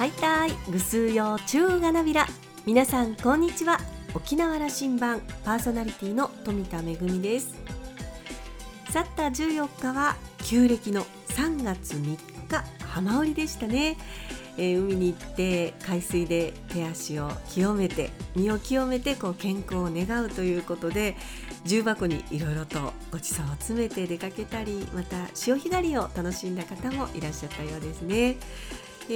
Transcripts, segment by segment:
はいたいぐすうよ中がなびら。皆さんこんにちは。沖縄羅針盤パーソナリティの富田恵です。去った14日は旧暦の3月3日浜売りでしたね、えー、海に行って海水で手足を清めて身を清めてこう健康を願うということで重箱にいろいろとごちそうを詰めて出かけたりまた潮干狩りを楽しんだ方もいらっしゃったようですね、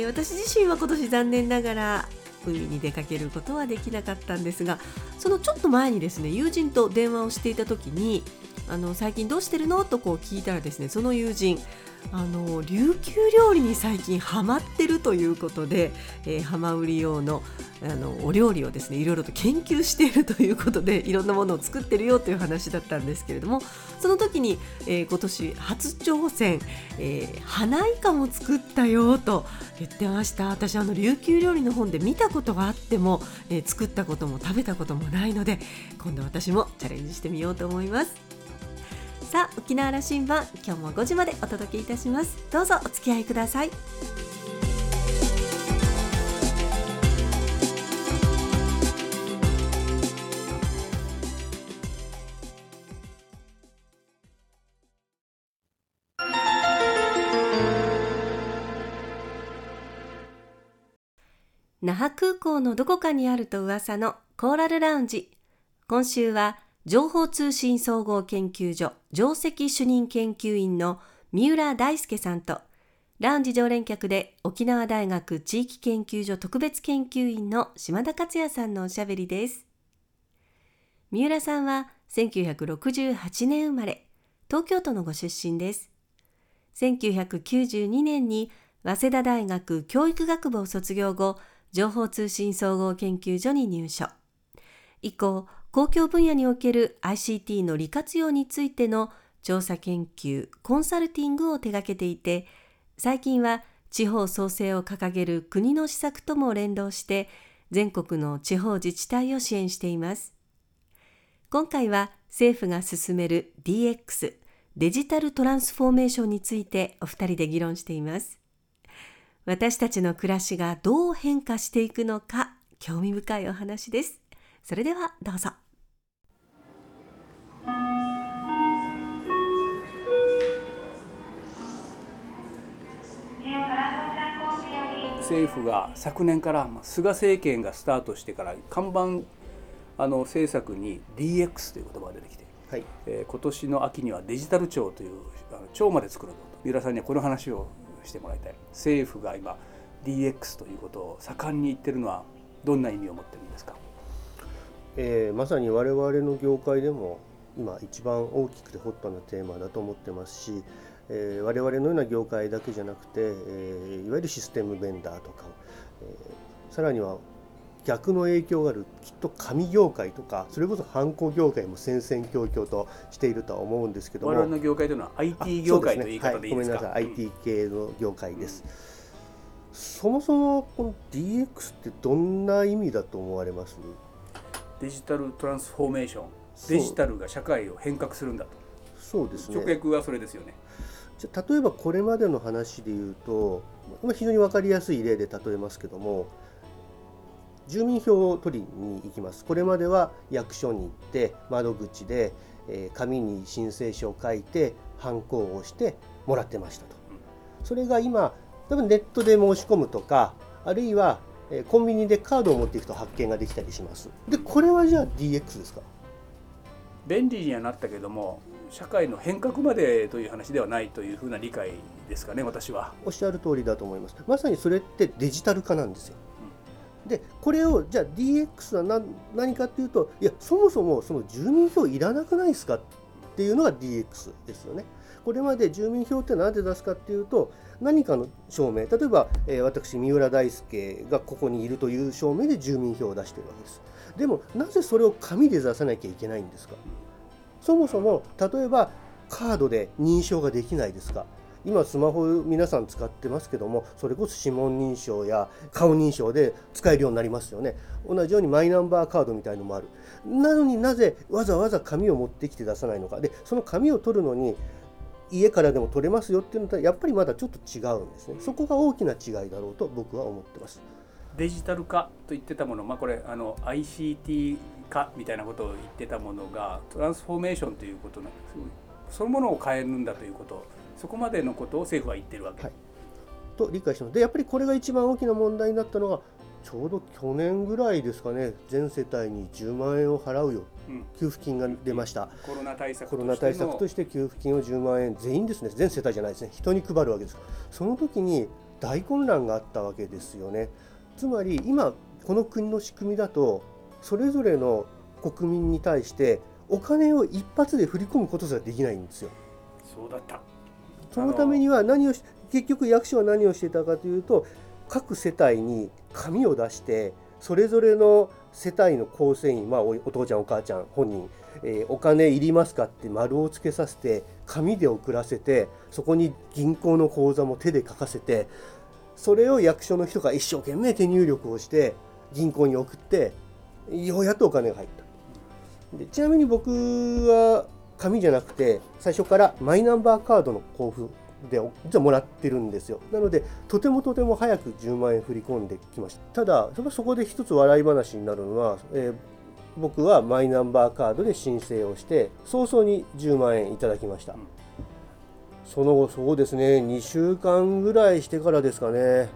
え、私自身は今年残念ながら海に出かけることはできなかったんですがそのちょっと前にですね友人と電話をしていた時にあの最近どうしてるの？とこう聞いたらですねその友人あの琉球料理に最近ハマってるということで、えー、浜売り用のあのお料理をですねいろいろと研究しているということでいろんなものを作ってるよという話だったんですけれどもその時に、えー、今年初挑戦、えー、花イカも作ったよと言ってました私あの琉球料理の本で見たことがあっても、えー、作ったことも食べたこともないので今度私もチャレンジしてみようと思います。さあ沖縄羅針盤今日も5時までお届けいたします。どうぞお付き合いください。那覇空港のどこかにあると噂のコーラルラウンジ。今週は情報通信総合研究所上席主任研究員の三浦大輔さんとラウンジ常連客で沖縄大学地域研究所特別研究員の島田克也さんのおしゃべりです。三浦さんは1968年生まれ、東京都のご出身です。1992年に早稲田大学教育学部を卒業後、情報通信総合研究所に入所。以降、公共分野における ICT の利活用についての調査研究、コンサルティングを手掛けていて、最近は地方創生を掲げる国の施策とも連動して、全国の地方自治体を支援しています。今回は政府が進める DX、デジタルトランスフォーメーションについてお二人で議論しています。私たちの暮らしがどう変化していくのか興味深いお話です。それではどうぞ。政府が昨年から菅政権がスタートしてから看板あの政策に DX という言葉が出てきて、はい。えー、今年の秋にはデジタル庁というあの庁まで作ると三浦さんにはこの話をしてもらいたい。政府が今 DX ということを盛んに言ってるのはどんな意味を持ってるんですか、えー、まさに我々の業界でも今一番大きくてホットなテーマだと思ってますしえー、我々のような業界だけじゃなくて、えー、いわゆるシステムベンダーとか、えー、さらには逆の影響があるきっと紙業界とかそれこそ犯行業界も戦々恐々としているとは思うんですけども。我々の業界というのは IT 業界という言い方でいいですか、ねはい、ごめんなさい、うん、IT 系の業界です、そもそもこの DX ってどんな意味だと思われます？デジタルトランスフォーメーション。デジタルが社会を変革するんだとそうですね。直訳はそれですよね。じゃ例えばこれまでの話で言うと非常に分かりやすい例で例えますけども住民票を取りに行きます。これまでは役所に行って窓口で紙に申請書を書いてハンコを押してもらってましたと。それが今多分ネットで申し込むとかあるいはコンビニでカードを持っていくと発見ができたりします。でこれはじゃあ DX ですか？便利にはなったけども社会の変革までという話ではないというふうな理解ですかね私は。おっしゃる通りだと思います。まさにそれってデジタル化なんですよ、うん、でこれをじゃあ DX は何何かっていうといやそもそもその住民票いらなくないですかっていうのが DX ですよね。これまで住民票って何で出すかっていうと何かの証明例えば、えー、私三浦大輔がここにいるという証明で住民票を出してるわけです。でもなぜそれを紙で出さなきゃいけないんですか？そもそも例えばカードで認証ができないですか？今スマホ皆さん使ってますけどもそれこそ指紋認証や顔認証で使えるようになりますよね。同じようにマイナンバーカードみたいのもある。なのになぜわざわざ紙を持ってきて出さないのか。でその紙を取るのに家からでも取れますよっていうのとはやっぱりまだちょっと違うんですね。そこが大きな違いだろうと僕は思ってます。デジタル化と言ってたもの、まあ、これあの ICT 化みたいなことを言ってたものがトランスフォーメーションということなんですそのものを変えるんだということそこまでのことを政府は言ってるわけ、はい、と理解してます。でやっぱりこれが一番大きな問題になったのがちょうど去年ぐらいですかね全世帯に10万円を払うよ、うん、給付金が出ました、コロナ対策コロナ対策として給付金を10万円全員ですね。全世帯じゃないですね。人に配るわけです。その時に大混乱があったわけですよね。つまり今この国の仕組みだとそれぞれの国民に対してお金を一発で振り込むことすらできないんですよ。そうだったそのためには何を結局役所は何をしていたかというと各世帯に紙を出してそれぞれの世帯の構成員、まあ、お父ちゃんお母ちゃん本人、えー、お金いりますかって丸をつけさせて紙で送らせてそこに銀行の口座も手で書かせてそれを役所の人が一生懸命手入力をして銀行に送ってようやっとお金が入った。でちなみに僕は紙じゃなくて最初からマイナンバーカードの交付で実はもらってるんですよ。なのでとてもとても早く10万円振り込んできました。ただそこで一つ笑い話になるのは、えー、僕はマイナンバーカードで申請をして早々に10万円いただきました、その後そうですね2週間ぐらいしてからですかね。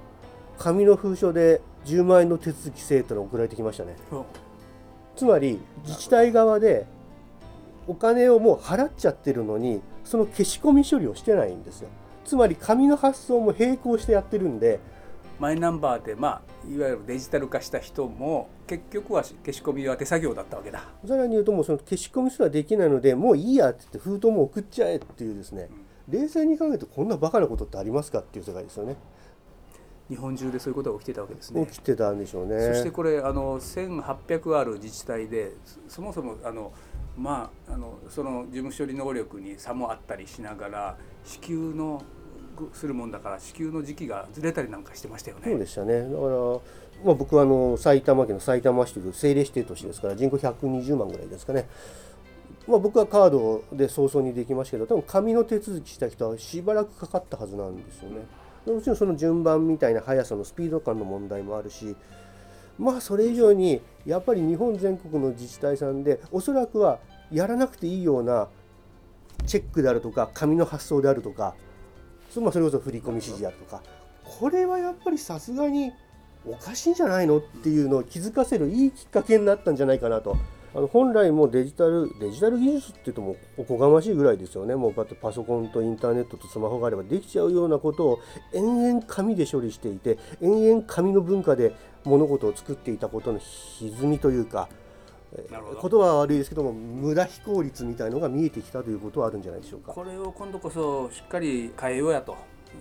紙の封書で10万円の手続き制というの送られてきましたね。つまり自治体側でお金をもう払っちゃってるのにその消し込み処理をしてないんですよ。つまり紙の発送も並行してやってるんでマイナンバーで、まあ、いわゆるデジタル化した人も結局は消し込みは手作業だったわけだ。さらに言うともうその消し込みすらできないのでもういいやって言って封筒も送っちゃえっていうですね、うん、冷静に考えるとこんなバカなことってありますかっていう世界ですよね。日本中でそういうことが起きてたわけですね。起きてたんでしょうね。そしてこれあの1800ある自治体でそもそもあのまああのその事務処理能力に差もあったりしながら支給のするもんだから支給の時期がずれたりなんかしてましたよね。そうでしたね。だからまあ僕はあの埼玉県の埼玉市という政令指定都市ですから人口120万ぐらいですかね。まあ、僕はカードで早々にできましたけど多分紙の手続きした人はしばらくかかったはずなんですよね。もちろんその順番みたいな速さのスピード感の問題もあるしまあそれ以上にやっぱり日本全国の自治体さんでおそらくはやらなくていいようなチェックであるとか紙の発送であるとかそれこそ振り込み指示であるとかこれはやっぱりさすがにおかしいんじゃないのっていうのを気づかせるいいきっかけになったんじゃないかなと。あの本来もデジタルデジタル技術っていうともおこがましいぐらいですよね。もうこうやってパソコンとインターネットとスマホがあればできちゃうようなことを延々紙で処理していて延々紙の文化で物事を作っていたことの歪みというかことは悪いですけども無駄非効率みたいのが見えてきたということはあるんじゃないでしょうか。これを今度こそしっかり変えようやと。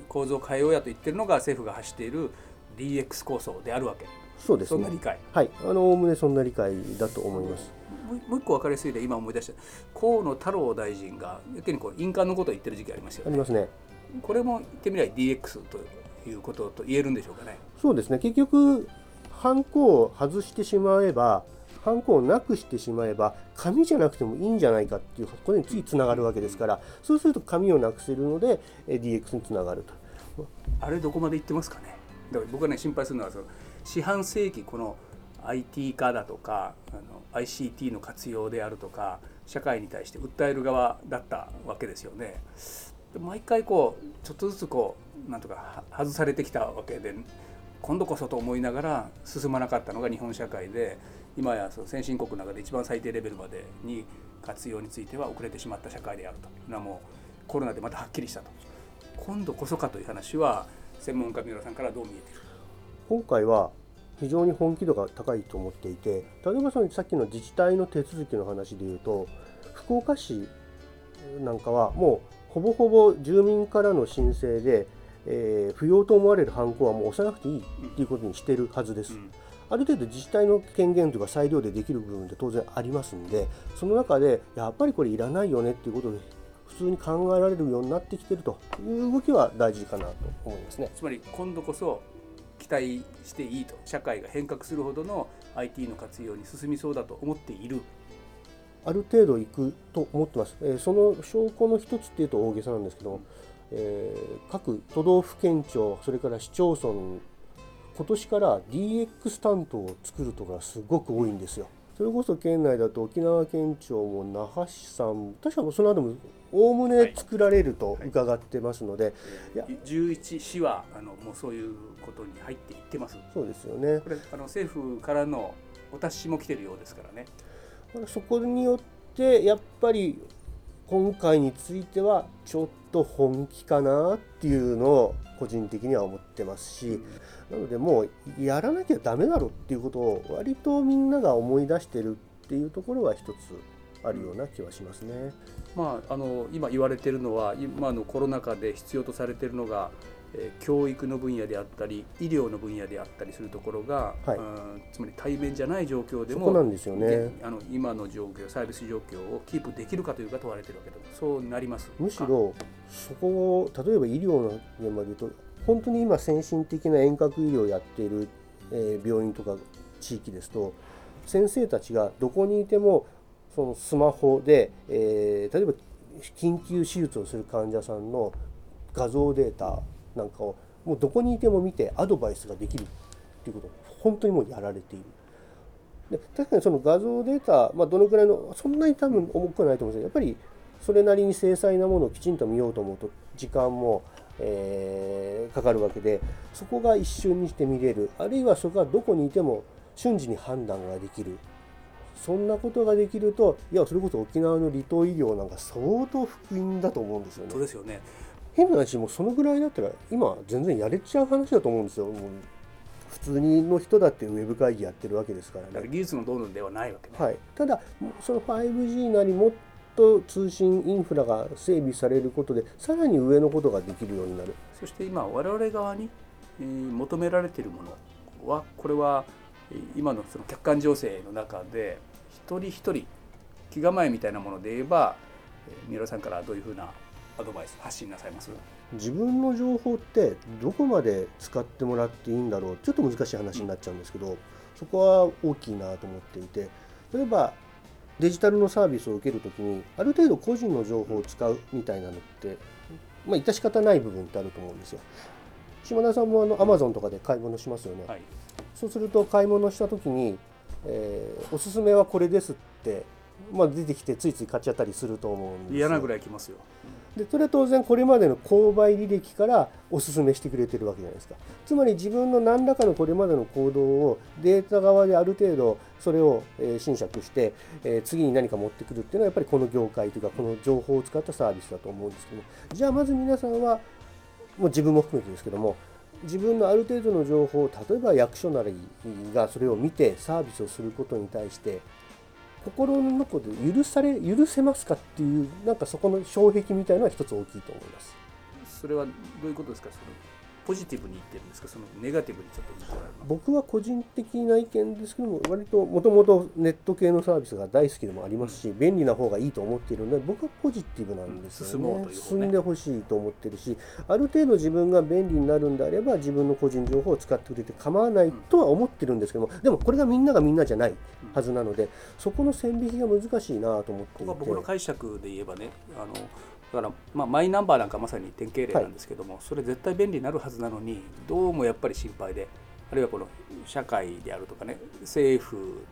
構造を変えようやと言ってるのが政府が走っている DX 構想であるわけ。そうです、ね、そんな理解。はい。あのおおむねそんな理解だと思います。もう一個分かりやすいで今思い出した。河野太郎大臣がやけにこう印鑑のことを言ってる時期ありますよね。ありますね。これも言ってみれば DX ということと言えるんでしょうかね。そうですね。結局ハンコを外してしまえばハンコをなくしてしまえば紙じゃなくてもいいんじゃないかっていうこれに次つながるわけですからそうすると紙をなくせるので DX につながると。あれどこまでいってますかねだから僕がね心配するのはその四半世紀この IT 化だとかあの ICT の活用であるとか社会に対して訴える側だったわけですよね。毎回こうちょっとずつこうなんとか外されてきたわけで今度こそと思いながら進まなかったのが日本社会で今やその先進国の中で一番最低レベルまでに活用については遅れてしまった社会であるというのはもうコロナでまたはっきりしたと今度こそかという話は専門家三浦さんからどう見えている今回は非常に本気度が高いと思っていて例えばそのさっきの自治体の手続きの話でいうと福岡市なんかはもうほぼほぼ住民からの申請で、えー、不要と思われる犯行はもう押さなくていいっていうことにしてるはずです。うんある程度自治体の権限というか裁量でできる部分って当然ありますんでその中でやっぱりこれいらないよねっていうことで普通に考えられるようになってきてるという動きは大事かなと思いますね。つまり今度こそ期待していいと社会が変革するほどの IT の活用に進みそうだと思っているある程度いくと思ってます、えー、その証拠の一つっていうと大げさなんですけど、えー、各都道府県庁それから市町村今年から DX 担当を作るところがすごく多いんですよ。それこそ県内だと沖縄県庁も那覇市さん確かその後もおおむね作られると伺ってますので、はい。はい、11市はあのもうそういうことに入っていってます。そうですよね。これあの政府からのお達しも来てるようですからね。そこによってやっぱり今回についてはちょっと本気かなっていうのを個人的には思ってますし、なのでもうやらなきゃダメだろっていうことを割とみんなが思い出してるっていうところは一つあるような気はしますね。まあ、あの今言われているのは今のコロナ禍で必要とされているのがえ教育の分野であったり医療の分野であったりするところが、はい、つまり対面じゃない状況でもなんですよ、ね、あの今の状況サービス状況をキープできるかというか問われてるわけでそうなります。むしろそこを例えば医療の現場でいうと本当に今先進的な遠隔医療をやっている、えー、病院とか地域ですと先生たちがどこにいてもそのスマホで、えー、例えば緊急手術をする患者さんの画像データなんかをもうどこにいても見てアドバイスができるっていうことを本当にもうやられている。で確かにその画像データ、まあ、どのくらいのそんなに多分重くはないと思うんですけどやっぱりそれなりに精細なものをきちんと見ようと思うと時間も、えー、かかるわけでそこが一瞬にして見れる。あるいはそこがどこにいても瞬時に判断ができる。そんなことができるといやそれこそ沖縄の離島医療なんか相当福音だと思うんですよね。そうですよね変な話もそのぐらいだったら今全然やれちゃう話だと思うんですよ。普通にの人だってウェブ会議やってるわけですからね。技術のどんどんではないわけ、ね、はい、ただその 5G なりもっと通信インフラが整備されることでさらに上のことができるようになるそして今我々側に求められているものはこれは今のその客観情勢の中で一人一人気構えみたいなもので言えば三浦さんからどういうふうなアドバイス発信なさいます？自分の情報ってどこまで使ってもらっていいんだろうちょっと難しい話になっちゃうんですけど、うん、そこは大きいなと思っていて例えばデジタルのサービスを受けるときにある程度個人の情報を使うみたいなのってまあ致し方ない部分ってあると思うんですよ。島田さんもあのアマゾンとかで買い物しますよね。はい、そうすると買い物したときに、えー、おすすめはこれですって、まあ、出てきてついつい買っちゃったりすると思うんです嫌なぐらいきますよ。でそれは当然これまでの購買履歴からお勧めしてくれてるわけじゃないですか。つまり自分の何らかのこれまでの行動をデータ側である程度それを侵釈して、え次に何か持ってくるっていうのはやっぱりこの業界というかこの情報を使ったサービスだと思うんですけども。じゃあまず皆さんはもう自分も含めてですけども自分のある程度の情報を例えば役所なりがそれを見てサービスをすることに対して心の中で許され許せますかっていうなんかそこの障壁みたいなのは一つ大きいと思います。それはどういうことですかそのポジティブに言ってるんですか？そのネガティブにちょっと僕は個人的な意見ですけども割ともともとネット系のサービスが大好きでもありますし、便利な方がいいと思っているので僕はポジティブなんですよね、ね、進んでほしいと思ってるしある程度自分が便利になるんであれば自分の個人情報を使ってくれて構わないとは思ってるんですけどもでもこれがみんながみんなじゃないはずなのでそこの線引きが難しいなと思っていて。僕の解釈で言えばねあのだから、まあ、マイナンバーなんかまさに典型例なんですけども、はい、それ絶対便利になるはずなのにどうもやっぱり心配であるいはこの社会であるとかね政府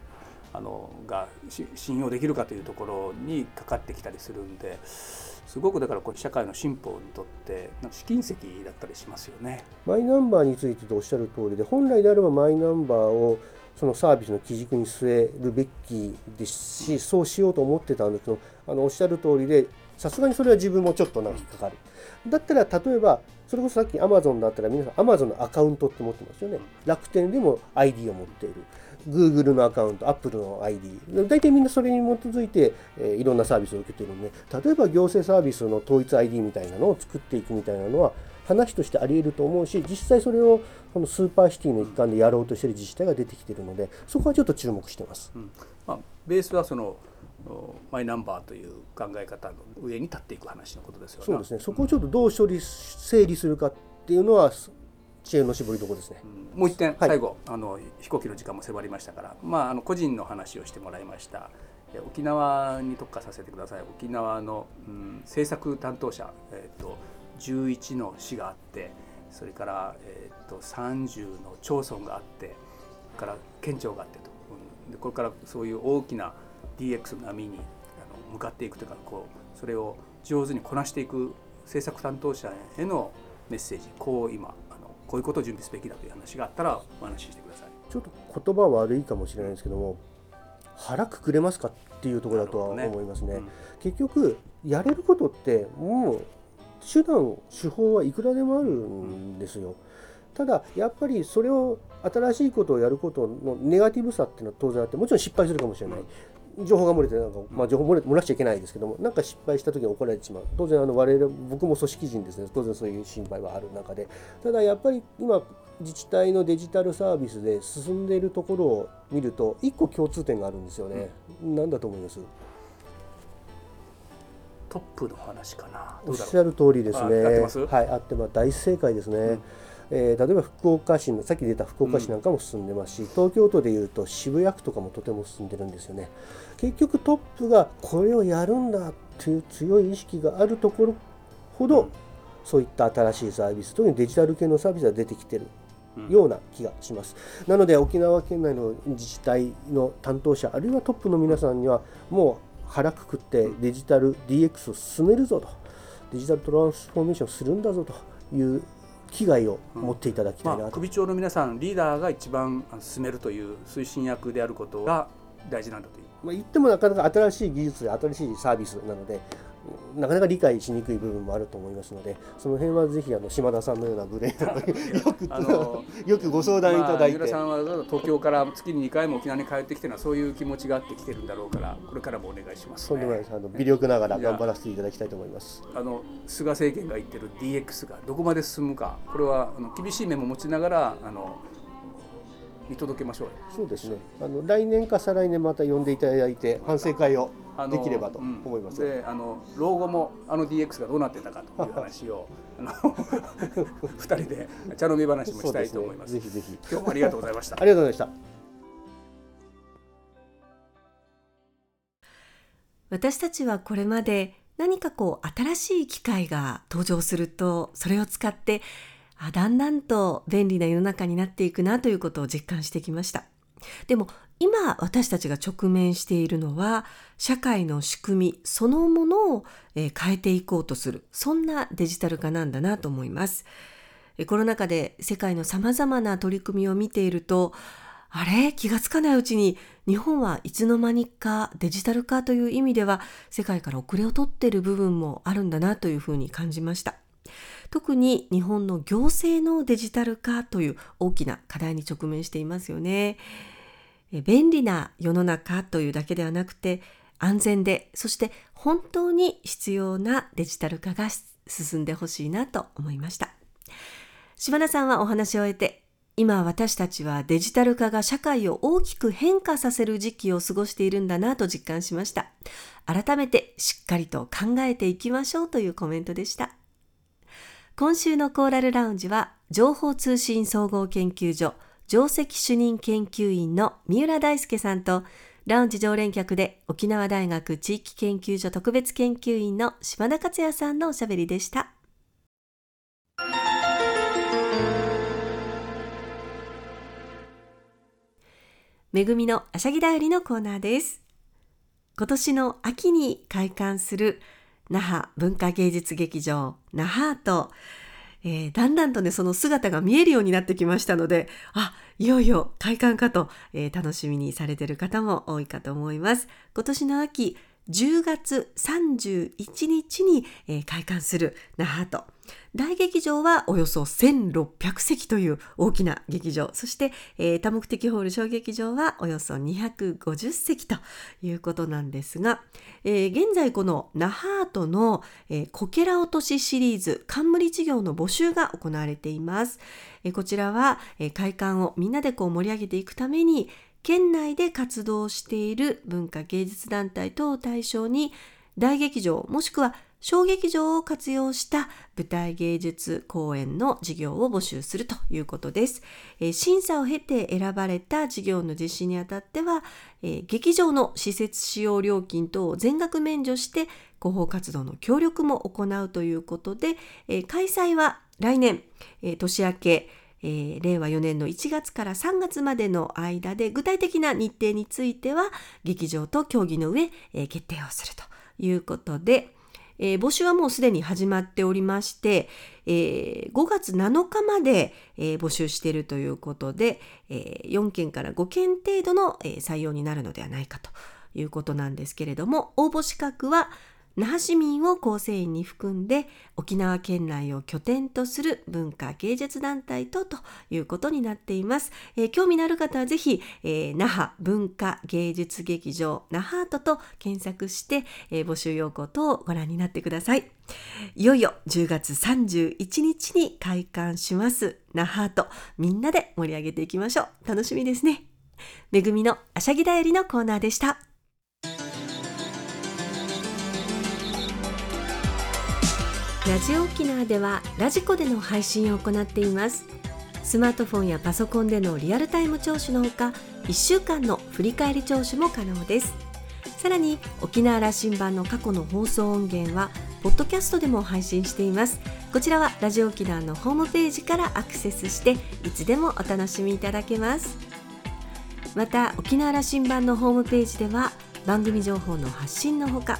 あのが信用できるかというところにかかってきたりするんですごくだからこう社会の進歩にとって試金石だったりしますよね。マイナンバーについてとおっしゃる通りで本来であればマイナンバーをそのサービスの基軸に据えるべきですしそうしようと思ってたんですけどあのおっしゃる通りでさすがにそれは自分もちょっとなんか引っかかる。だったら例えばそれこそさっきアマゾンだったら皆さんアマゾンのアカウントって持ってますよね。楽天でも ID を持っている。Google のアカウント、Apple の ID。大体みんなそれに基づいて、え、いろんなサービスを受けているので、例えば行政サービスの統一 ID みたいなのを作っていくみたいなのは話としてあり得ると思うし、実際それをこのスーパーシティの一環でやろうとしている自治体が出てきているので、そこはちょっと注目してます。うんまあ、ベースはそのマイナンバーという考え方の上に立っていく話のことですよね。そうですね。そこをちょっとどう処理整理するかっていうのは知恵の絞りどころですね。うん、もう一点、最後あの飛行機の時間も迫りましたから、まああの個人の話をしてもらいました。沖縄に特化させてください沖縄の、うん、政策担当者、えーと、11の市があってそれから、えーと、30の町村があってから県庁があってと、うん、でこれからそういう大きな DX の波にあの向かっていくというかこうそれを上手にこなしていく政策担当者へのメッセージこう今あのこういうことを準備すべきだという話があったらお話ししてください。ちょっと言葉は悪いかもしれないですけども腹くくれますかっていうところだとは思いますね。ねうん、結局やれることってもう手段手法はいくらでもあるんですよ。ただやっぱりそれを新しいことをやることのネガティブさっていうのは当然あってもちろん失敗するかもしれない、情報が漏れてなんか、まあ、情報漏れ漏らしちゃいけないですけどもなんか失敗した時に怒られてしまう。当然あの我々僕も組織人ですね。当然そういう心配はある中で。ただやっぱり今自治体のデジタルサービスで進んでいるところを見ると一個共通点があるんですよね、うん、何だと思います？トップの話かな。おっしゃる通りですね。はいあってま大正解ですね、うんえー、例えば福岡市のさっき出た福岡市なんかも進んでますし、うん、東京都でいうと渋谷区とかもとても進んでるんですよね。結局トップがこれをやるんだっていう強い意識があるところほど、うん、そういった新しいサービス特にデジタル系のサービスが出てきてるような気がします、うん、なので沖縄県内の自治体の担当者あるいはトップの皆さんにはもう腹くくってデジタル DX を進めるぞと。デジタルトランスフォーメーションするんだぞという危害を持っていただきたいなと、うんまあ、首長の皆さんリーダーが一番進めるという推進役であることが大事なんだという。まあ、言ってもなかなか新しい技術で新しいサービスなのでなかなか理解しにくい部分もあると思いますのでその辺はぜひあの島田さんのようなブレーよくあの よくご相談いただいて、まあ、さんは東京から月に2回も沖縄に帰ってきてるのはそういう気持ちがあってきてるんだろうからこれからもお願いします、ね、とんでもないです。あの微力ながら頑張らせていただきたいと思います。あの菅政権が言ってる DX がどこまで進むか。これはあの厳しい面も持ちながらあの見届けましょうそうですね。あの来年か再来年また呼んでいただいて反省会をできればと思います、うん、であの老後もあの DX がどうなってたかという話をあの 2人で茶飲み話もしたいと思います、ね、ぜひぜひ。今日もありがとうございました。ありがとうございました。私たちはこれまで何かこう新しい機械が登場するとそれを使ってあだんだんと便利な世の中になっていくなということを実感してきましたでも今私たちが直面しているのは社会の仕組みそのものを変えていこうとするそんなデジタル化なんだなと思います。コロナ禍で世界のさまざまな取り組みを見ているとあれ？気がつかないうちに日本はいつの間にかデジタル化という意味では世界から遅れをとっている部分もあるんだなというふうに感じました。特に日本の行政のデジタル化という大きな課題に直面していますよね。便利な世の中というだけではなくて安全でそして本当に必要なデジタル化が進んでほしいなと思いました。島田さんはお話を終えて今私たちはデジタル化が社会を大きく変化させる時期を過ごしているんだなと実感しました。改めてしっかりと考えていきましょうというコメントでした。今週のコーラルラウンジは情報通信総合研究所上席主任研究員の三浦大輔さんとラウンジ常連客で沖縄大学地域研究所特別研究員の島田克也さんのおしゃべりでした。めぐみのあしゃぎだよりのコーナーです。今年の秋に開館する那覇文化芸術劇場那覇とえー、だんだんとねその姿が見えるようになってきましたのであいよいよ開館かと、えー、楽しみにされてる方も多いかと思います。今年の秋10月31日に、えー、開館する那覇と。大劇場はおよそ1600席という大きな劇場。そして、えー、多目的ホール小劇場はおよそ250席ということなんですが、えー、現在この那覇アートの、こけら落としシリーズ冠事業の募集が行われています、こちらは、開館をみんなでこう盛り上げていくために県内で活動している文化芸術団体等を対象に大劇場もしくは小劇場を活用した舞台芸術公演の事業を募集するということです。えー、審査を経て選ばれた事業の実施にあたっては、えー、劇場の施設使用料金等を全額免除して広報活動の協力も行うということで、えー、開催は来年、え年明けえー、令和4年の1月から3月までの間で具体的な日程については劇場と協議の上、えー、決定をするということで、えー、募集はもうすでに始まっておりまして、えー、5月7日まで、えー、募集しているということで、えー、4件から5件程度の、えー、採用になるのではないかということなんですけれども応募資格は那覇市民を構成員に含んで沖縄県内を拠点とする文化芸術団体とということになっています。えー、興味のある方はぜひ、えー、那覇文化芸術劇場那覇アートと検索して、えー、募集要項等をご覧になってください。いよいよ10月31日に開館します那覇アートみんなで盛り上げていきましょう。楽しみですね。めぐみのあしゃぎだよりのコーナーでした。ラジオ沖縄ではラジコでの配信を行っています。スマートフォンやパソコンでのリアルタイム聴取のほか1週間の振り返り聴取も可能です。さらに沖縄羅針盤の過去の放送音源はポッドキャストでも配信しています。こちらはラジオ沖縄のホームページからアクセスしていつでもお楽しみいただけます。また沖縄羅針盤のホームページでは番組情報の発信のほか